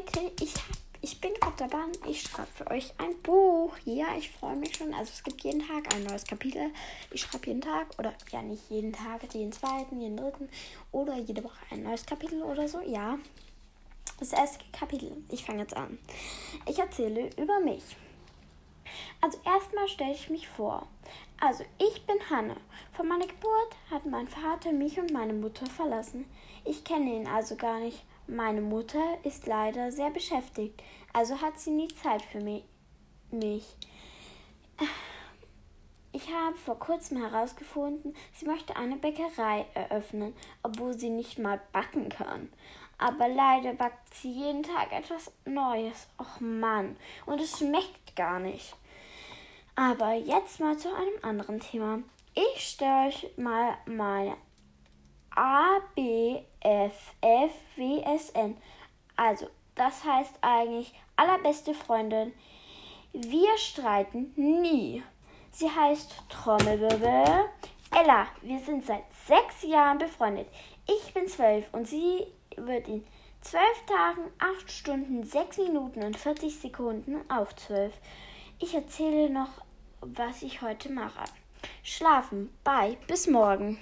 Leute, ich, ich bin gerade dabei. Ich schreibe für euch ein Buch. Ja, ich freue mich schon. Also es gibt jeden Tag ein neues Kapitel. Ich schreibe jeden Tag oder ja nicht jeden Tag, jeden zweiten, jeden dritten oder jede Woche ein neues Kapitel oder so. Ja. Das erste Kapitel. Ich fange jetzt an. Ich erzähle über mich. Also erstmal stelle ich mich vor. Also ich bin Hanne. Vor meiner Geburt hat mein Vater mich und meine Mutter verlassen. Ich kenne ihn also gar nicht. Meine Mutter ist leider sehr beschäftigt, also hat sie nie Zeit für mich. Ich habe vor kurzem herausgefunden, sie möchte eine Bäckerei eröffnen, obwohl sie nicht mal backen kann. Aber leider backt sie jeden Tag etwas Neues. Och Mann, und es schmeckt gar nicht. Aber jetzt mal zu einem anderen Thema. Ich stelle euch mal meine A, B, F, F, W, S, N. Also, das heißt eigentlich allerbeste Freundin. Wir streiten nie. Sie heißt Trommelwirbel. Ella, wir sind seit sechs Jahren befreundet. Ich bin zwölf und sie wird in zwölf Tagen, acht Stunden, sechs Minuten und 40 Sekunden auch zwölf. Ich erzähle noch, was ich heute mache. Schlafen. Bye. Bis morgen.